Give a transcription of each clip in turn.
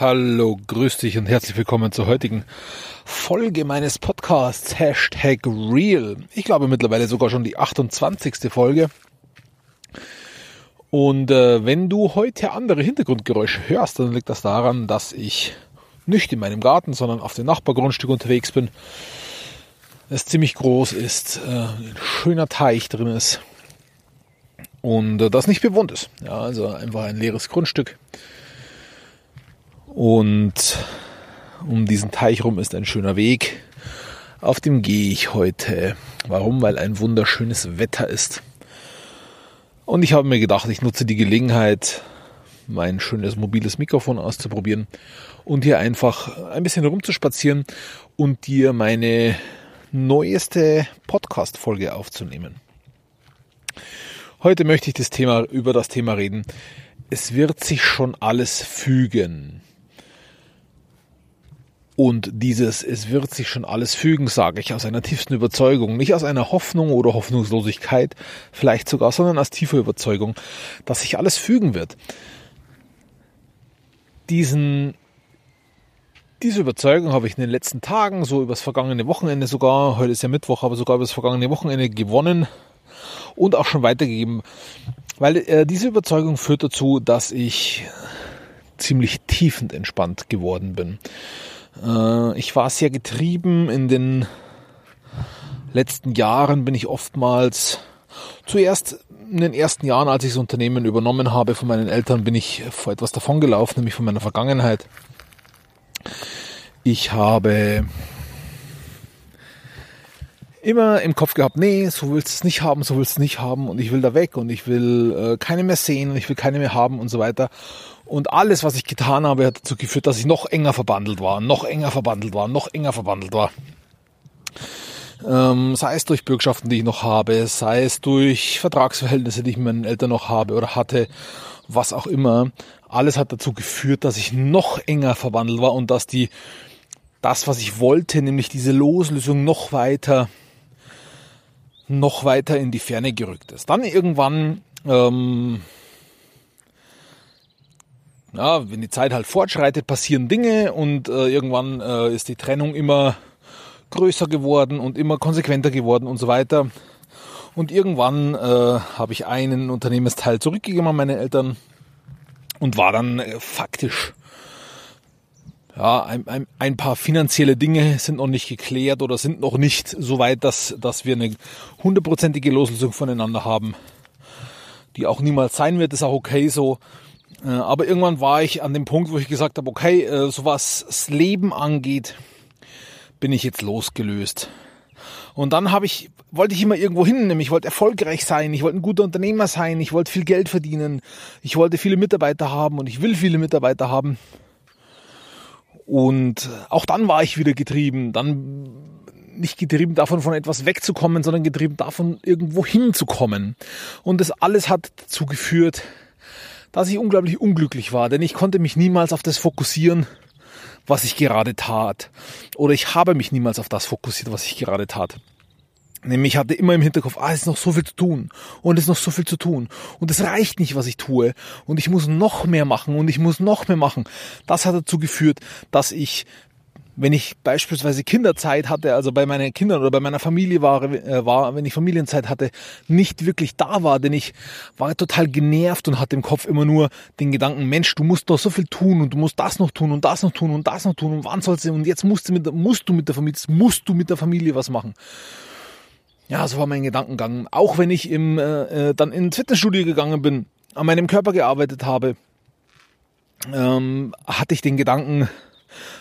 Hallo, grüß dich und herzlich willkommen zur heutigen Folge meines Podcasts Hashtag Real. Ich glaube mittlerweile sogar schon die 28. Folge. Und äh, wenn du heute andere Hintergrundgeräusche hörst, dann liegt das daran, dass ich nicht in meinem Garten, sondern auf dem Nachbargrundstück unterwegs bin. Es ziemlich groß ist, äh, ein schöner Teich drin ist und äh, das nicht bewohnt ist. Ja, also einfach ein leeres Grundstück und um diesen Teich rum ist ein schöner Weg. Auf dem gehe ich heute. Warum? Weil ein wunderschönes Wetter ist. Und ich habe mir gedacht, ich nutze die Gelegenheit, mein schönes mobiles Mikrofon auszuprobieren und hier einfach ein bisschen rumzuspazieren und dir meine neueste Podcast-Folge aufzunehmen. Heute möchte ich das Thema, über das Thema reden. Es wird sich schon alles fügen. Und dieses, es wird sich schon alles fügen, sage ich aus einer tiefsten Überzeugung, nicht aus einer Hoffnung oder Hoffnungslosigkeit, vielleicht sogar, sondern aus tiefer Überzeugung, dass sich alles fügen wird. Diesen, diese Überzeugung habe ich in den letzten Tagen, so übers vergangene Wochenende sogar, heute ist ja Mittwoch, aber sogar übers vergangene Wochenende gewonnen und auch schon weitergegeben, weil äh, diese Überzeugung führt dazu, dass ich ziemlich tiefenentspannt geworden bin. Äh, ich war sehr getrieben. In den letzten Jahren bin ich oftmals zuerst in den ersten Jahren, als ich das Unternehmen übernommen habe von meinen Eltern, bin ich vor etwas davongelaufen, nämlich von meiner Vergangenheit. Ich habe immer im Kopf gehabt, nee, so willst du es nicht haben, so willst du es nicht haben und ich will da weg und ich will äh, keine mehr sehen und ich will keine mehr haben und so weiter. Und alles, was ich getan habe, hat dazu geführt, dass ich noch enger verbandelt war, noch enger verbandelt war, noch enger verbandelt war. Ähm, sei es durch Bürgschaften, die ich noch habe, sei es durch Vertragsverhältnisse, die ich mit meinen Eltern noch habe oder hatte, was auch immer. Alles hat dazu geführt, dass ich noch enger verbandelt war und dass die, das, was ich wollte, nämlich diese Loslösung noch weiter noch weiter in die Ferne gerückt ist. Dann irgendwann, ähm, ja, wenn die Zeit halt fortschreitet, passieren Dinge und äh, irgendwann äh, ist die Trennung immer größer geworden und immer konsequenter geworden und so weiter. Und irgendwann äh, habe ich einen Unternehmensteil zurückgegeben an meine Eltern und war dann äh, faktisch ja, ein, ein, ein paar finanzielle Dinge sind noch nicht geklärt oder sind noch nicht so weit, dass, dass wir eine hundertprozentige Loslösung voneinander haben, die auch niemals sein wird, ist auch okay so. Äh, aber irgendwann war ich an dem Punkt, wo ich gesagt habe, okay, äh, so was das Leben angeht, bin ich jetzt losgelöst. Und dann habe ich, wollte ich immer irgendwo hin, nämlich ich wollte erfolgreich sein, ich wollte ein guter Unternehmer sein, ich wollte viel Geld verdienen, ich wollte viele Mitarbeiter haben und ich will viele Mitarbeiter haben. Und auch dann war ich wieder getrieben. Dann nicht getrieben davon, von etwas wegzukommen, sondern getrieben davon, irgendwo hinzukommen. Und das alles hat dazu geführt, dass ich unglaublich unglücklich war, denn ich konnte mich niemals auf das fokussieren, was ich gerade tat. Oder ich habe mich niemals auf das fokussiert, was ich gerade tat. Nämlich hatte immer im Hinterkopf, ah, es ist noch so viel zu tun und es ist noch so viel zu tun und es reicht nicht, was ich tue und ich muss noch mehr machen und ich muss noch mehr machen. Das hat dazu geführt, dass ich, wenn ich beispielsweise Kinderzeit hatte, also bei meinen Kindern oder bei meiner Familie war, äh, war, wenn ich Familienzeit hatte, nicht wirklich da war, denn ich war total genervt und hatte im Kopf immer nur den Gedanken, Mensch, du musst doch so viel tun und du musst das noch tun und das noch tun und das noch tun und wann sollst du und jetzt musst du mit, musst du mit der Familie, musst du mit der Familie was machen. Ja, so war mein Gedankengang. Auch wenn ich im, äh, äh, dann ins Fitnessstudio gegangen bin, an meinem Körper gearbeitet habe, ähm, hatte ich den Gedanken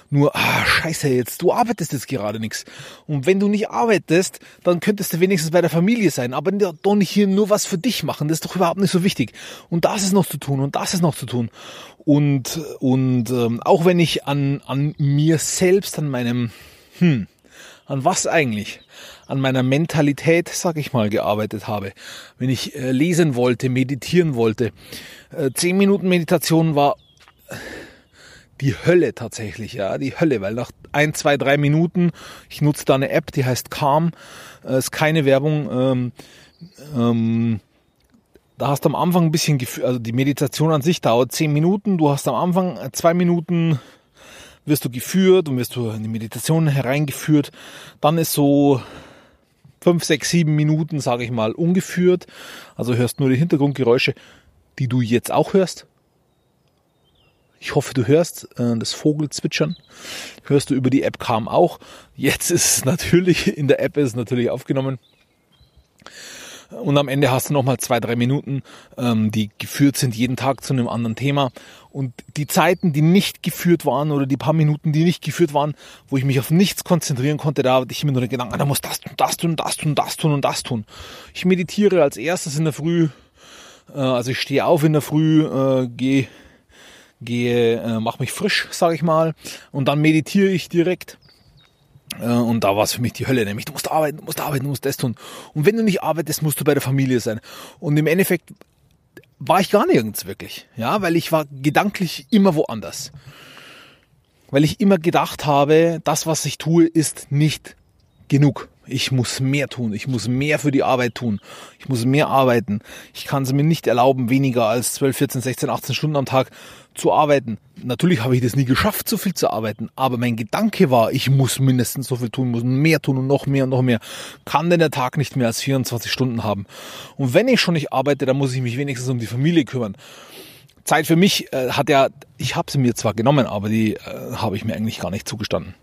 nur, ah, scheiße jetzt, du arbeitest jetzt gerade nichts. Und wenn du nicht arbeitest, dann könntest du wenigstens bei der Familie sein, aber doch nicht hier nur was für dich machen. Das ist doch überhaupt nicht so wichtig. Und das ist noch zu tun und das ist noch zu tun. Und, und ähm, auch wenn ich an, an mir selbst, an meinem, hm, an was eigentlich? An meiner Mentalität, sag ich mal, gearbeitet habe. Wenn ich äh, lesen wollte, meditieren wollte. Äh, zehn Minuten Meditation war die Hölle tatsächlich, ja, die Hölle, weil nach ein, zwei, drei Minuten, ich nutze da eine App, die heißt Calm, äh, ist keine Werbung, ähm, ähm, da hast du am Anfang ein bisschen Gefühl, also die Meditation an sich dauert zehn Minuten. Du hast am Anfang zwei Minuten wirst du geführt und wirst du in die Meditation hereingeführt. Dann ist so fünf, sechs, sieben Minuten, sage ich mal, ungeführt. Also hörst nur die Hintergrundgeräusche, die du jetzt auch hörst. Ich hoffe, du hörst äh, das Vogelzwitschern. Hörst du über die App kam auch. Jetzt ist es natürlich, in der App ist es natürlich aufgenommen. Und am Ende hast du nochmal zwei, drei Minuten, ähm, die geführt sind jeden Tag zu einem anderen Thema. Und die Zeiten, die nicht geführt waren oder die paar Minuten, die nicht geführt waren, wo ich mich auf nichts konzentrieren konnte, da hatte ich immer nur den Gedanken, da muss das tun, das tun, das tun, das tun und das tun. Ich meditiere als erstes in der Früh, äh, also ich stehe auf in der Früh, äh, gehe, gehe, äh, mach mich frisch, sage ich mal, und dann meditiere ich direkt äh, und da war es für mich die Hölle, nämlich du musst arbeiten, du musst arbeiten, du musst das tun. Und wenn du nicht arbeitest, musst du bei der Familie sein. Und im Endeffekt war ich gar nirgends wirklich, ja, weil ich war gedanklich immer woanders. Weil ich immer gedacht habe, das, was ich tue, ist nicht genug. Ich muss mehr tun. Ich muss mehr für die Arbeit tun. Ich muss mehr arbeiten. Ich kann es mir nicht erlauben, weniger als 12, 14, 16, 18 Stunden am Tag zu arbeiten. Natürlich habe ich das nie geschafft, so viel zu arbeiten, aber mein Gedanke war, ich muss mindestens so viel tun, muss mehr tun und noch mehr und noch mehr. Kann denn der Tag nicht mehr als 24 Stunden haben? Und wenn ich schon nicht arbeite, dann muss ich mich wenigstens um die Familie kümmern. Zeit für mich äh, hat ja, ich habe sie mir zwar genommen, aber die äh, habe ich mir eigentlich gar nicht zugestanden.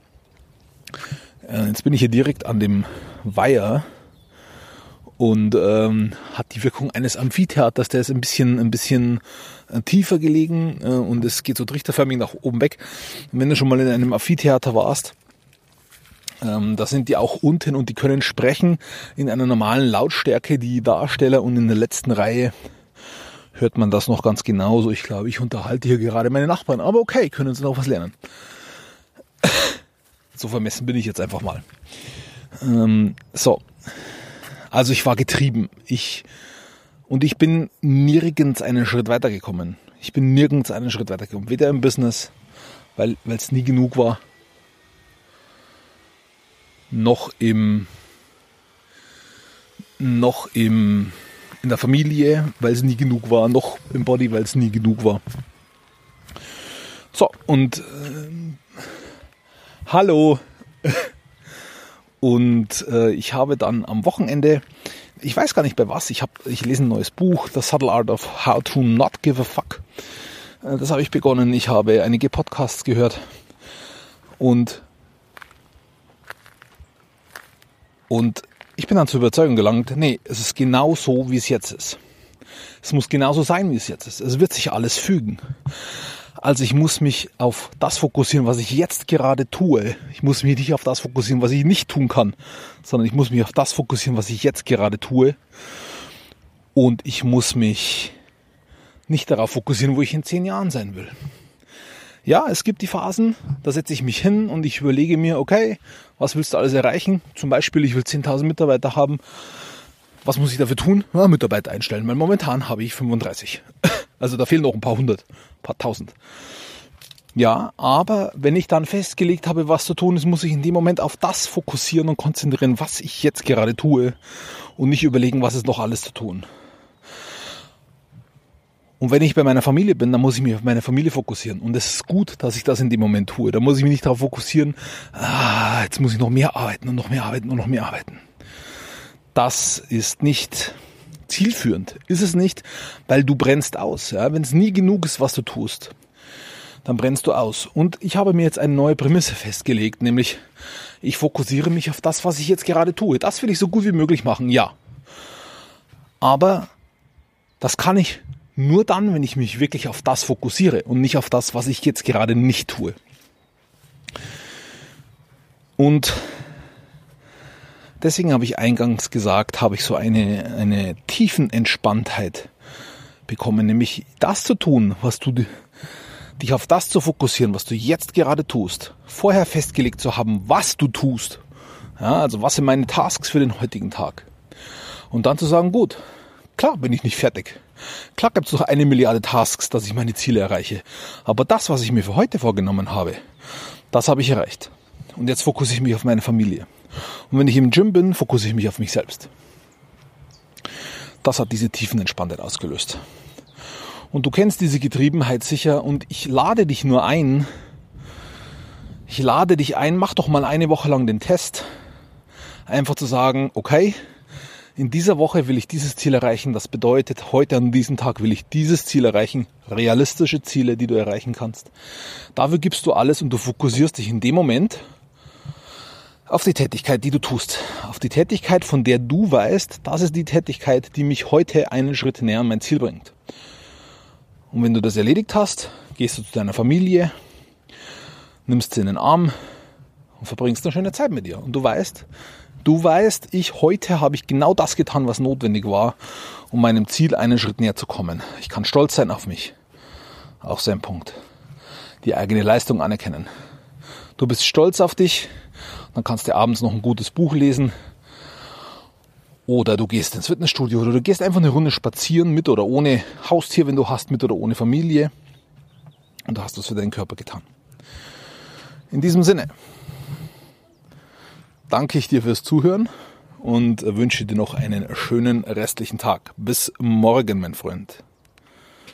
Äh, jetzt bin ich hier direkt an dem Weiher und ähm, hat die Wirkung eines Amphitheaters. Der ist ein bisschen, ein bisschen äh, tiefer gelegen äh, und es geht so trichterförmig nach oben weg. Und wenn du schon mal in einem Amphitheater warst, ähm, da sind die auch unten und die können sprechen in einer normalen Lautstärke, die Darsteller und in der letzten Reihe hört man das noch ganz genauso. Ich glaube, ich unterhalte hier gerade meine Nachbarn, aber okay, können sie noch was lernen. So vermessen bin ich jetzt einfach mal. Ähm, so. Also ich war getrieben. Ich, und ich bin nirgends einen Schritt weitergekommen. Ich bin nirgends einen Schritt weitergekommen. Weder im Business, weil es nie genug war, noch im, noch im, in der Familie, weil es nie genug war, noch im Body, weil es nie genug war. So, und äh, hallo. Und äh, ich habe dann am Wochenende, ich weiß gar nicht bei was, ich habe, ich lese ein neues Buch, The Subtle Art of How to Not Give a Fuck. Äh, das habe ich begonnen. Ich habe einige Podcasts gehört und und ich bin dann zur Überzeugung gelangt, nee, es ist genau so, wie es jetzt ist. Es muss genauso sein, wie es jetzt ist. Es wird sich alles fügen. Also ich muss mich auf das fokussieren, was ich jetzt gerade tue. Ich muss mich nicht auf das fokussieren, was ich nicht tun kann, sondern ich muss mich auf das fokussieren, was ich jetzt gerade tue. Und ich muss mich nicht darauf fokussieren, wo ich in zehn Jahren sein will. Ja, es gibt die Phasen, da setze ich mich hin und ich überlege mir, okay, was willst du alles erreichen? Zum Beispiel, ich will 10.000 Mitarbeiter haben. Was muss ich dafür tun? Ja, Mitarbeiter einstellen, weil momentan habe ich 35. Also da fehlen noch ein paar hundert, ein paar tausend. Ja, aber wenn ich dann festgelegt habe, was zu tun ist, muss ich in dem Moment auf das fokussieren und konzentrieren, was ich jetzt gerade tue und nicht überlegen, was ist noch alles zu tun. Und wenn ich bei meiner Familie bin, dann muss ich mich auf meine Familie fokussieren. Und es ist gut, dass ich das in dem Moment tue. Da muss ich mich nicht darauf fokussieren, ah, jetzt muss ich noch mehr arbeiten und noch mehr arbeiten und noch mehr arbeiten. Das ist nicht zielführend. Ist es nicht, weil du brennst aus. Ja? Wenn es nie genug ist, was du tust, dann brennst du aus. Und ich habe mir jetzt eine neue Prämisse festgelegt, nämlich ich fokussiere mich auf das, was ich jetzt gerade tue. Das will ich so gut wie möglich machen, ja. Aber das kann ich nur dann, wenn ich mich wirklich auf das fokussiere und nicht auf das, was ich jetzt gerade nicht tue. Und Deswegen habe ich eingangs gesagt, habe ich so eine, eine tiefen Entspanntheit bekommen, nämlich das zu tun, was du dich auf das zu fokussieren, was du jetzt gerade tust, vorher festgelegt zu haben, was du tust. Ja, also was sind meine Tasks für den heutigen Tag? Und dann zu sagen, gut, klar bin ich nicht fertig. Klar gibt es noch eine Milliarde Tasks, dass ich meine Ziele erreiche. Aber das, was ich mir für heute vorgenommen habe, das habe ich erreicht. Und jetzt fokussiere ich mich auf meine Familie. Und wenn ich im Gym bin, fokussiere ich mich auf mich selbst. Das hat diese Tiefenentspannung ausgelöst. Und du kennst diese Getriebenheit sicher und ich lade dich nur ein, ich lade dich ein, mach doch mal eine Woche lang den Test. Einfach zu sagen, okay, in dieser Woche will ich dieses Ziel erreichen. Das bedeutet, heute an diesem Tag will ich dieses Ziel erreichen. Realistische Ziele, die du erreichen kannst. Dafür gibst du alles und du fokussierst dich in dem Moment auf die Tätigkeit, die du tust. Auf die Tätigkeit, von der du weißt, das ist die Tätigkeit, die mich heute einen Schritt näher an mein Ziel bringt. Und wenn du das erledigt hast, gehst du zu deiner Familie, nimmst sie in den Arm und verbringst eine schöne Zeit mit ihr. Und du weißt, du weißt, ich heute habe ich genau das getan, was notwendig war, um meinem Ziel einen Schritt näher zu kommen. Ich kann stolz sein auf mich. Auch so ein Punkt. Die eigene Leistung anerkennen. Du bist stolz auf dich, dann kannst du abends noch ein gutes Buch lesen. Oder du gehst ins Fitnessstudio oder du gehst einfach eine Runde spazieren mit oder ohne Haustier, wenn du hast, mit oder ohne Familie. Und du hast was für deinen Körper getan. In diesem Sinne danke ich dir fürs Zuhören und wünsche dir noch einen schönen restlichen Tag. Bis morgen, mein Freund.